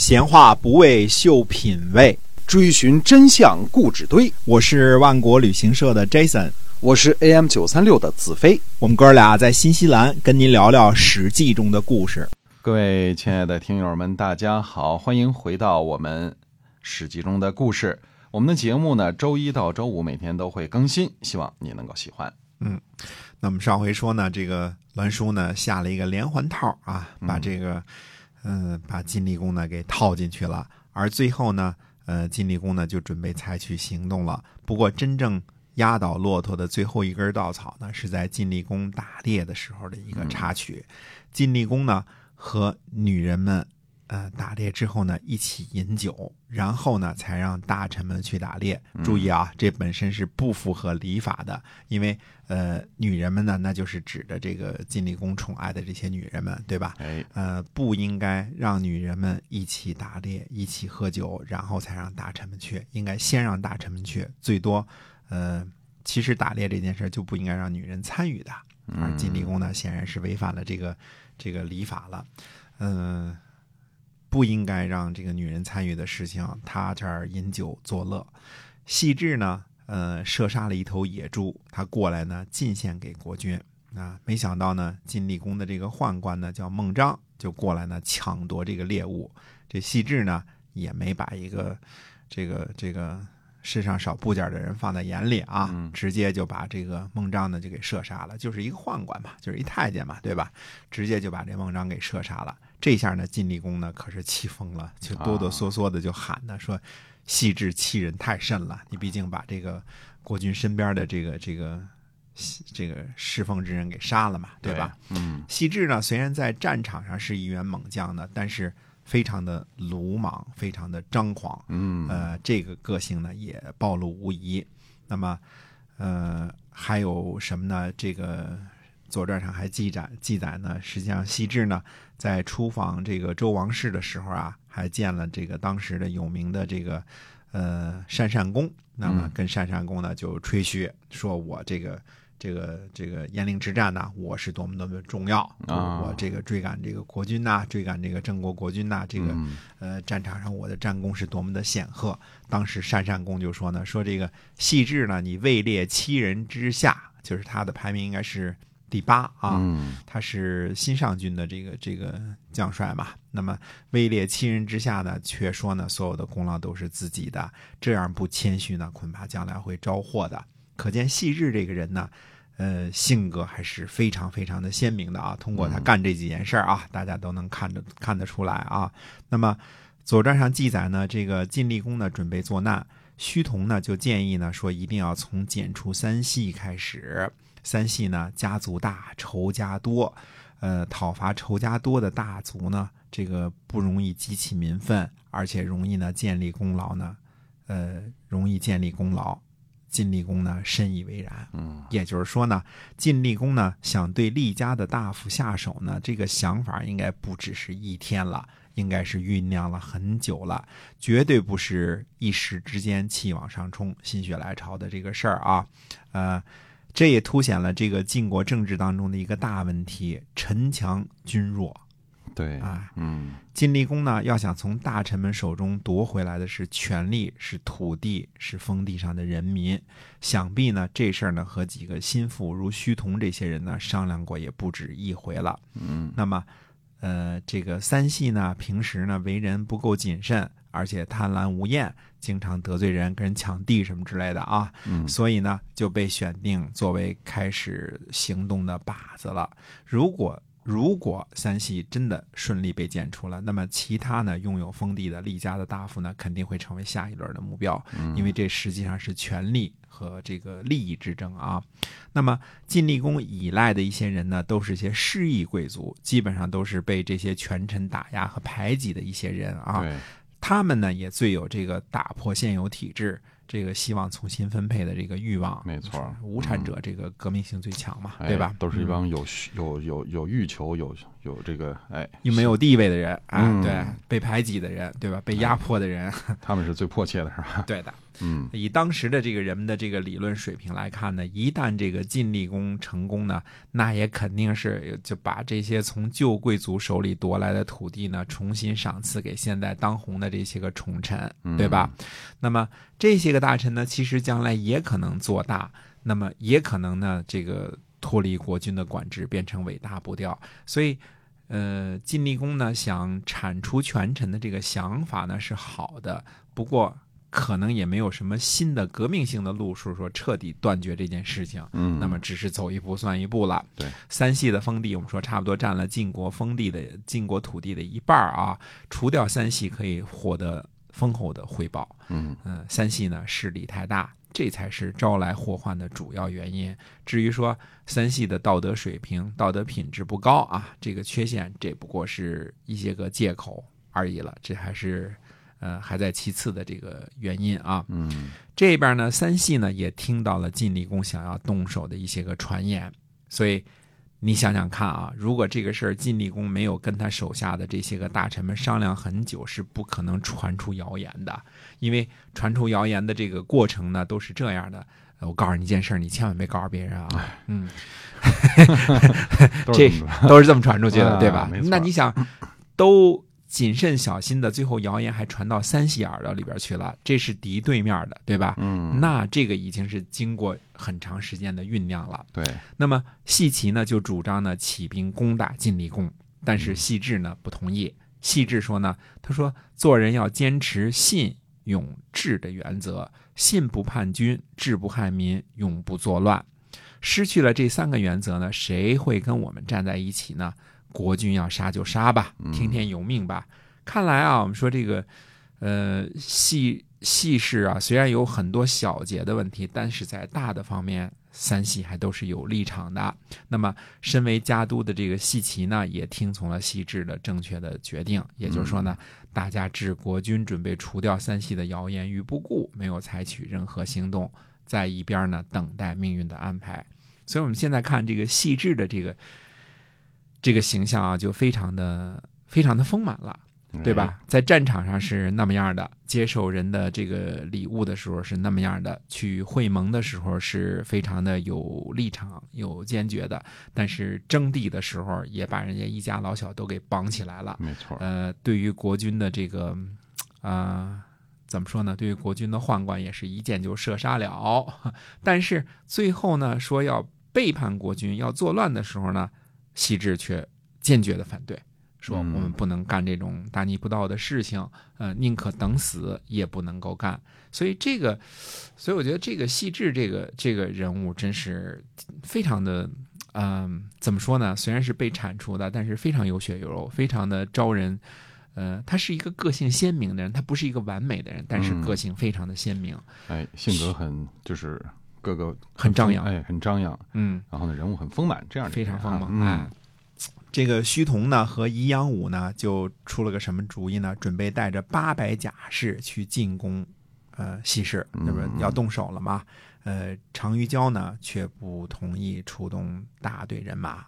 闲话不为秀品味，追寻真相故纸堆。我是万国旅行社的 Jason，我是 AM 九三六的子飞。我们哥俩在新西兰跟您聊聊《史记》中的故事。各位亲爱的听友们，大家好，欢迎回到我们《史记》中的故事。我们的节目呢，周一到周五每天都会更新，希望你能够喜欢。嗯，那么上回说呢，这个栾书呢下了一个连环套啊，把这个。嗯，把晋厉公呢给套进去了，而最后呢，呃，晋厉公呢就准备采取行动了。不过，真正压倒骆驼的最后一根稻草呢，是在晋厉公打猎的时候的一个插曲。晋厉公呢和女人们。呃，打猎之后呢，一起饮酒，然后呢，才让大臣们去打猎。注意啊，这本身是不符合礼法的，因为呃，女人们呢，那就是指的这个晋厉公宠爱的这些女人们，对吧？哎，呃，不应该让女人们一起打猎，一起喝酒，然后才让大臣们去。应该先让大臣们去，最多，呃，其实打猎这件事就不应该让女人参与的。而晋厉公呢，显然是违反了这个这个礼法了，嗯。不应该让这个女人参与的事情，他这儿饮酒作乐。细致呢，呃，射杀了一头野猪，他过来呢进献给国君啊。没想到呢，晋厉公的这个宦官呢叫孟章，就过来呢抢夺这个猎物。这细致呢也没把一个这个这个世上少部件的人放在眼里啊，直接就把这个孟章呢就给射杀了。就是一个宦官嘛，就是一太监嘛，对吧？直接就把这孟章给射杀了。这下呢，晋厉公呢可是气疯了，就哆哆嗦嗦的就喊呢说：“细致欺人太甚了！你毕竟把这个国君身边的这个这个这个侍奉之人给杀了嘛，对吧？”嗯，细致呢虽然在战场上是一员猛将呢，但是非常的鲁莽，非常的张狂。嗯，呃，这个个性呢也暴露无遗。那么，呃，还有什么呢？这个。《左传》上还记载记载呢，实际上西至呢，在出访这个周王室的时候啊，还见了这个当时的有名的这个呃单善公，那么跟单善公呢就吹嘘说，我这个这个这个鄢陵之战呢，我是多么多么重要啊！我这个追赶这个国君呐，追赶这个郑国国君呐，这个呃战场上我的战功是多么的显赫。当时单善公就说呢，说这个细致呢，你位列七人之下，就是他的排名应该是。第八啊，他是新上军的这个这个将帅嘛。那么位列七人之下呢，却说呢所有的功劳都是自己的，这样不谦虚呢，恐怕将来会招祸的。可见细致这个人呢，呃，性格还是非常非常的鲜明的啊。通过他干这几件事儿啊，大家都能看着看得出来啊。那么《左传》上记载呢，这个晋厉公呢准备作难，胥同呢就建议呢说，一定要从剪除三系开始。三系呢，家族大，仇家多，呃，讨伐仇家多的大族呢，这个不容易激起民愤，而且容易呢建立功劳呢，呃，容易建立功劳。晋厉公呢深以为然，嗯，也就是说呢，晋厉公呢想对厉家的大夫下手呢，这个想法应该不只是一天了，应该是酝酿了很久了，绝对不是一时之间气往上冲、心血来潮的这个事儿啊，呃。这也凸显了这个晋国政治当中的一个大问题：臣强君弱。对啊，嗯，晋厉公呢，要想从大臣们手中夺回来的是权力、是土地、是封地上的人民。想必呢，这事儿呢，和几个心腹如胥同这些人呢商量过，也不止一回了。嗯，那么，呃，这个三系呢，平时呢为人不够谨慎。而且贪婪无厌，经常得罪人，跟人抢地什么之类的啊，所以呢就被选定作为开始行动的靶子了。如果如果三系真的顺利被剪除了，那么其他呢拥有封地的厉家的大夫呢肯定会成为下一轮的目标，因为这实际上是权力和这个利益之争啊。那么晋厉公依赖的一些人呢，都是些失意贵族，基本上都是被这些权臣打压和排挤的一些人啊。他们呢也最有这个打破现有体制，这个希望重新分配的这个欲望。没错，无产者这个革命性最强嘛，对吧？都是一帮有有有有欲求、有有这个哎，又没有地位的人啊，嗯对，被排挤的人，对吧？被压迫的人，他们是最迫切的，是吧？对的。嗯以当时的这个人们的这个理论水平来看呢，一旦这个晋厉公成功呢，那也肯定是就把这些从旧贵族手里夺来的土地呢，重新赏赐给现在当红的这些个宠臣，对吧？那么这些个大臣呢，其实将来也可能做大，那么也可能呢，这个脱离国君的管制，变成伟大不掉。所以，呃，晋厉公呢想铲除权臣的这个想法呢是好的，不过可能也没有什么新的革命性的路数，说彻底断绝这件事情。嗯，那么只是走一步算一步了。对，三系的封地，我们说差不多占了晋国封地的晋国土地的一半儿啊。除掉三系，可以获得丰厚的回报。嗯嗯，三系呢势力太大，这才是招来祸患的主要原因。至于说三系的道德水平、道德品质不高啊，这个缺陷，这不过是一些个借口而已了。这还是呃还在其次的这个原因啊。嗯这边呢，三系呢也听到了晋厉公想要动手的一些个传言，所以你想想看啊，如果这个事儿晋厉公没有跟他手下的这些个大臣们商量很久，是不可能传出谣言的。因为传出谣言的这个过程呢，都是这样的。呃我告诉你一件事儿，你千万别告诉别人啊。嗯，这都是这么传出去的，啊对吧？那你想，都谨慎小心的，最后谣言还传到三系耳朵里边去了，这是敌对面的，对吧？嗯，那这个已经是经过很长时间的酝酿了。对，那么细齐呢就主张呢起兵攻打晋厉公，但是细致呢不同意。细致说呢，他说做人要坚持信、勇、智的原则，信不叛军，智不害民，永不作乱。失去了这三个原则呢，谁会跟我们站在一起呢？国君要杀就杀吧，听天由命吧。看来啊，我们说这个，呃，细细事啊，虽然有很多小节的问题，但是在大的方面，三系还都是有立场的。那么，身为家督的这个细齐呢，也听从了细致的正确的决定。也就是说呢，大家置国君准备除掉三系的谣言于不顾，没有采取任何行动，在一边呢等待命运的安排。所以，我们现在看这个细致的这个这个形象啊，就非常的非常的丰满了。对吧？在战场上是那么样的，接受人的这个礼物的时候是那么样的，去会盟的时候是非常的有立场、有坚决的，但是征地的时候也把人家一家老小都给绑起来了。没错，呃，对于国军的这个啊、呃怎么说呢？对于国军的宦官也是一箭就射杀了。但是最后呢，说要背叛国军、要作乱的时候呢，细致却坚决的反对。说我嗯们不能干这种大逆不道的事情，呃，宁可等死也不能够干。所以这个，所以我觉得这个细致这个这个人物真是非常的，嗯、怎么说呢？虽然是被铲除的，但是非常有血有肉，非常的招人。呃，他是一个个性鲜明的人，他不是一个完美的人，但是嗯个性非常的鲜明。哎，性格很就是各个很张扬哎，很张扬，嗯，然后呢，人物很丰满，这样的非常丰满。哎嗯，这个虚同呢和宜阳武呢就出了个什么主意呢？准备带着八百甲士去进攻，呃，西市，那不要动手了吗？呃，常于交呢却不同意出动大队人马。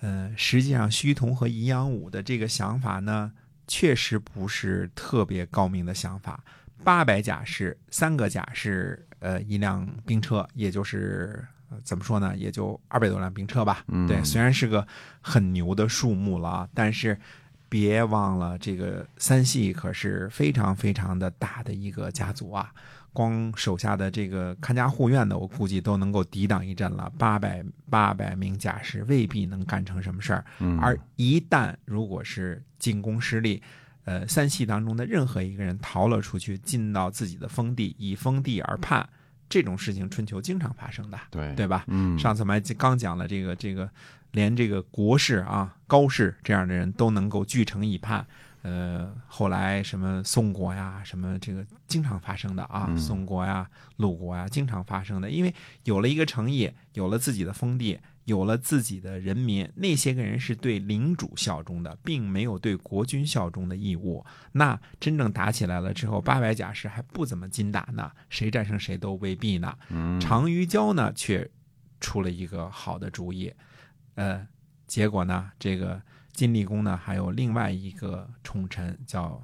呃，实际上虚同和宜阳武的这个想法呢，确实不是特别高明的想法。八百甲士，三个甲士，呃，一辆兵车，也就是、呃怎么说呢，也就二百多辆兵车吧。嗯对，虽然是个很牛的数目了啊，但是别忘了，这个三系可是非常非常的大的一个家族啊。光手下的这个看家护院的，我估计都能够抵挡一阵了。八百八百名甲士未必能干成什么事儿，嗯而一旦如果是进攻失利，呃，三系当中的任何一个人逃了出去，进到自己的封地，以封地而叛，这种事情春秋经常发生的，对对吧？嗯，上次我们还刚讲了这个这个，连这个国士啊、高士这样的人都能够据城以叛。呃，后来什么宋国呀，什么这个经常发生的啊，嗯宋国呀、鲁国呀，经常发生的。因为有了一个诚意，有了自己的封地，有了自己的人民，那些个人是对领主效忠的，并没有对国君效忠的义务。那真正打起来了之后，八百甲士还不怎么禁打呢，谁战胜谁都未必呢。嗯常于交呢却出了一个好的主意，呃，结果呢，这个晋厉公呢还有另外一个宠臣叫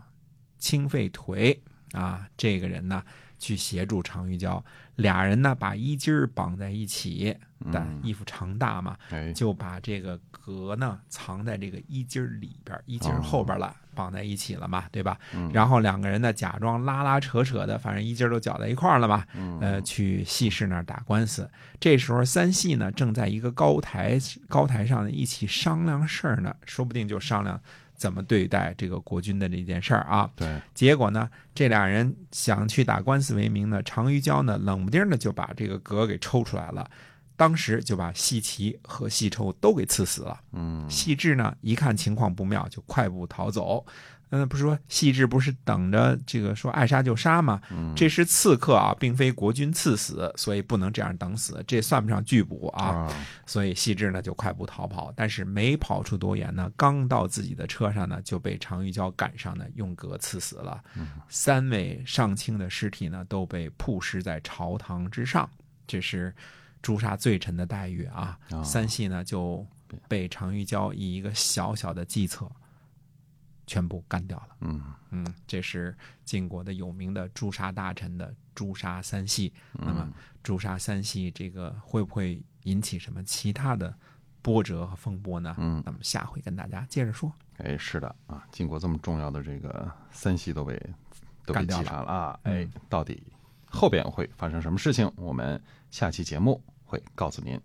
清废颓啊，这个人呢去协助常玉娇，俩人呢把衣襟儿绑在一起，但衣服长大嘛，哎，就把这个革呢藏在这个衣襟儿里边儿，衣襟儿后边儿了，绑在一起了嘛，对吧？嗯然后两个人呢假装拉拉扯扯的，反正一劲儿都搅在一块儿了嘛，嗯呃，去戏室那儿打官司。这时候三系呢正在一个高台高台上呢一起商量事儿呢，说不定就商量怎么对待这个国君的这件事儿啊。对，结果呢，这俩人想去打官司为名呢，常玉娇呢冷不丁的就把这个格给抽出来了，当时就把细齐和细抽都给刺死了。嗯细致呢一看情况不妙，就快步逃走。嗯，不是说细致不是等着这个说爱杀就杀吗？嗯这是刺客啊，并非国君赐死，所以不能这样等死，这算不上拒捕啊。啊，所以细致呢就快步逃跑，但是没跑出多远呢，刚到自己的车上呢，就被常玉娇赶上呢，用戈刺死了。三位上卿的尸体呢都被曝尸在朝堂之上，这是诛杀罪臣的待遇啊。啊三系呢就被常玉娇以一个小小的计策全部干掉了。嗯嗯，这是晋国的有名的诛杀大臣的诛杀三系。那么诛杀三系这个会不会引起什么其他的波折和风波呢？嗯那么下回跟大家接着说。哎，是的啊，晋国这么重要的这个三系都被都被干掉了击杀了啊！嗯哎，到底后边会发生什么事情？我们下期节目会告诉您。